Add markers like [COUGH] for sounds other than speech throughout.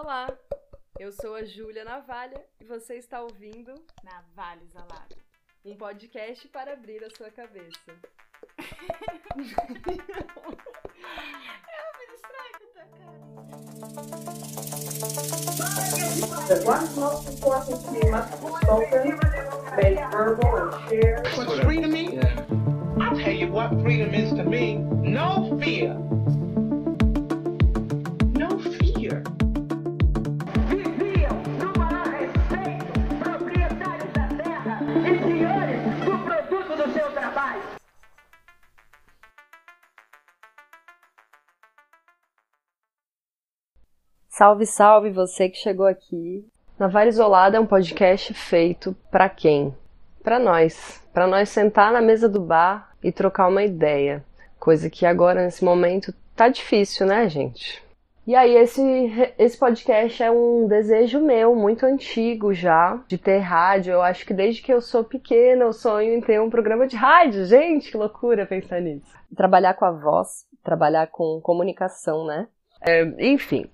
Olá, eu sou a Júlia Navalha e você está ouvindo Navalhos Alada. um podcast para abrir a sua cabeça. that what's most important must be spoken, made verbal and shared. What freedom means? I'll tell you what freedom is to me. No fear. Salve, salve você que chegou aqui. Navalha Isolada é um podcast feito para quem? Para nós. Para nós sentar na mesa do bar e trocar uma ideia. Coisa que agora, nesse momento, tá difícil, né, gente? E aí, esse, esse podcast é um desejo meu, muito antigo já, de ter rádio. Eu acho que desde que eu sou pequena eu sonho em ter um programa de rádio. Gente, que loucura pensar nisso. Trabalhar com a voz, trabalhar com comunicação, né? É, enfim,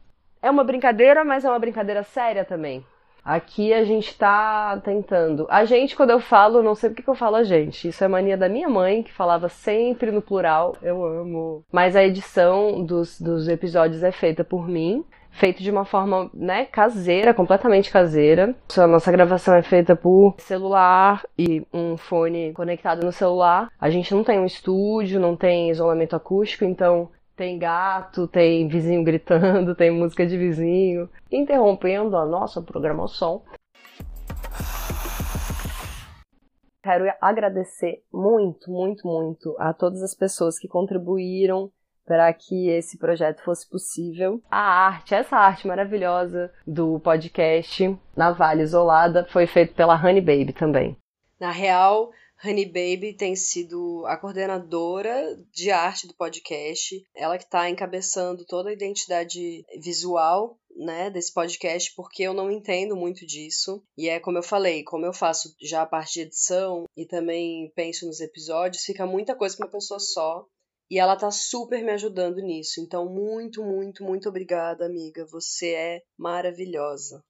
é uma brincadeira, mas é uma brincadeira séria também. Aqui a gente tá tentando. A gente, quando eu falo, não sei por que eu falo a gente. Isso é mania da minha mãe, que falava sempre no plural. Eu amo. Mas a edição dos, dos episódios é feita por mim. Feito de uma forma, né, caseira, completamente caseira. A nossa gravação é feita por celular e um fone conectado no celular. A gente não tem um estúdio, não tem isolamento acústico, então tem gato, tem vizinho gritando, [LAUGHS] tem música de vizinho, interrompendo a nossa programação. Quero agradecer muito, muito, muito a todas as pessoas que contribuíram para que esse projeto fosse possível. A arte, essa arte maravilhosa do podcast Navalha Isolada, foi feita pela Honey Baby também. Na real, Honey Baby tem sido a coordenadora de arte do podcast. Ela que está encabeçando toda a identidade visual né, desse podcast, porque eu não entendo muito disso. E é como eu falei, como eu faço já a parte de edição e também penso nos episódios, fica muita coisa para uma pessoa só. E ela tá super me ajudando nisso. Então, muito, muito, muito obrigada, amiga. Você é maravilhosa.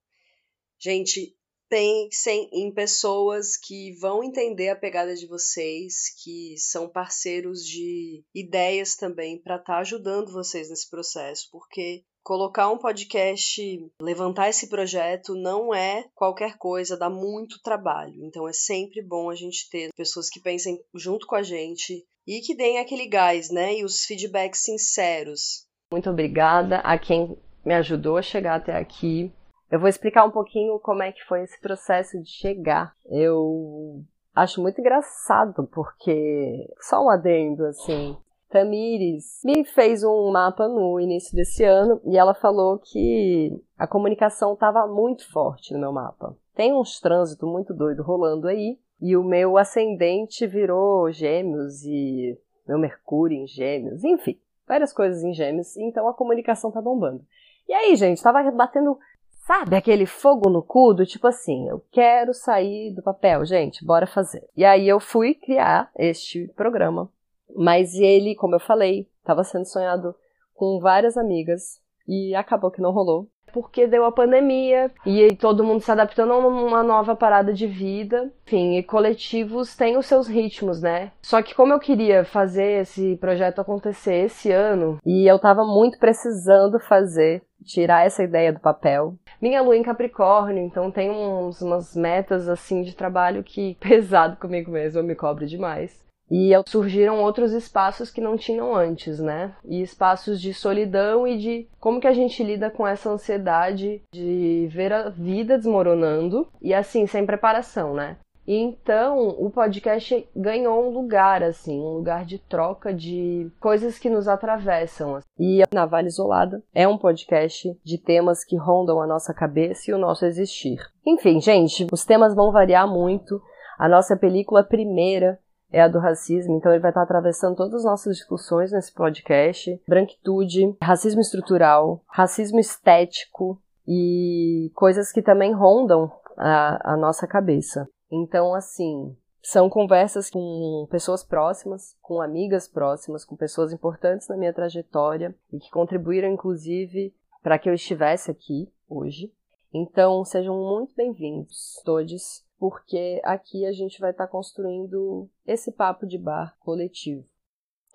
Gente, pensem em pessoas que vão entender a pegada de vocês, que são parceiros de ideias também para estar ajudando vocês nesse processo, porque colocar um podcast, levantar esse projeto não é qualquer coisa, dá muito trabalho. Então é sempre bom a gente ter pessoas que pensem junto com a gente e que deem aquele gás, né? E os feedbacks sinceros. Muito obrigada a quem me ajudou a chegar até aqui. Eu vou explicar um pouquinho como é que foi esse processo de chegar. Eu acho muito engraçado porque só um adendo assim. Tamires me fez um mapa no início desse ano e ela falou que a comunicação estava muito forte no meu mapa. Tem uns trânsito muito doido rolando aí e o meu ascendente virou gêmeos e meu mercúrio em gêmeos, enfim, várias coisas em gêmeos, então a comunicação tá bombando. E aí, gente, tava batendo, sabe, aquele fogo no cu do tipo assim, eu quero sair do papel, gente, bora fazer. E aí eu fui criar este programa mas ele, como eu falei, estava sendo sonhado com várias amigas e acabou que não rolou. Porque deu a pandemia e todo mundo se adaptando a uma nova parada de vida. Enfim, e coletivos têm os seus ritmos, né? Só que como eu queria fazer esse projeto acontecer esse ano e eu tava muito precisando fazer, tirar essa ideia do papel. Minha lua em Capricórnio, então tem uns, umas metas assim de trabalho que [LAUGHS] pesado comigo mesmo, eu me cobro demais. E surgiram outros espaços que não tinham antes, né? E espaços de solidão e de como que a gente lida com essa ansiedade de ver a vida desmoronando e assim, sem preparação, né? Então o podcast ganhou um lugar, assim, um lugar de troca de coisas que nos atravessam. E a Navalha Isolada é um podcast de temas que rondam a nossa cabeça e o nosso existir. Enfim, gente, os temas vão variar muito. A nossa película primeira é a do racismo, então ele vai estar atravessando todas as nossas discussões nesse podcast: branquitude, racismo estrutural, racismo estético e coisas que também rondam a, a nossa cabeça. Então, assim, são conversas com pessoas próximas, com amigas próximas, com pessoas importantes na minha trajetória e que contribuíram, inclusive, para que eu estivesse aqui. hoje. Então, sejam muito bem-vindos, todos, porque aqui a gente vai estar tá construindo esse papo de bar coletivo.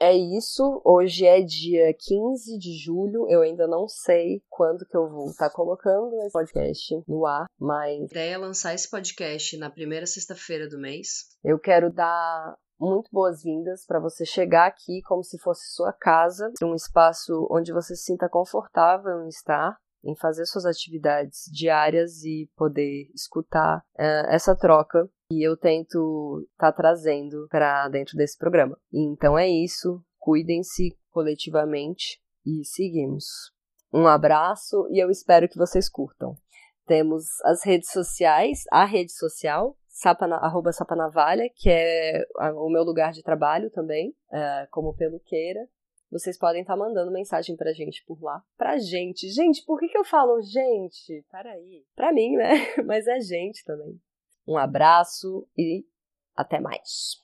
É isso, hoje é dia 15 de julho, eu ainda não sei quando que eu vou estar tá colocando esse podcast no ar, mas... A ideia é lançar esse podcast na primeira sexta-feira do mês. Eu quero dar muito boas-vindas para você chegar aqui como se fosse sua casa, um espaço onde você se sinta confortável em estar, em fazer suas atividades diárias e poder escutar uh, essa troca que eu tento estar tá trazendo para dentro desse programa. Então é isso, cuidem-se coletivamente e seguimos. Um abraço e eu espero que vocês curtam. Temos as redes sociais, a rede social, sapana, arroba sapanavalha, que é o meu lugar de trabalho também, é, como peluqueira. Vocês podem estar tá mandando mensagem pra gente por lá. Pra gente. Gente, por que, que eu falo gente? Peraí. Pra mim, né? [LAUGHS] Mas é gente também. Um abraço e até mais.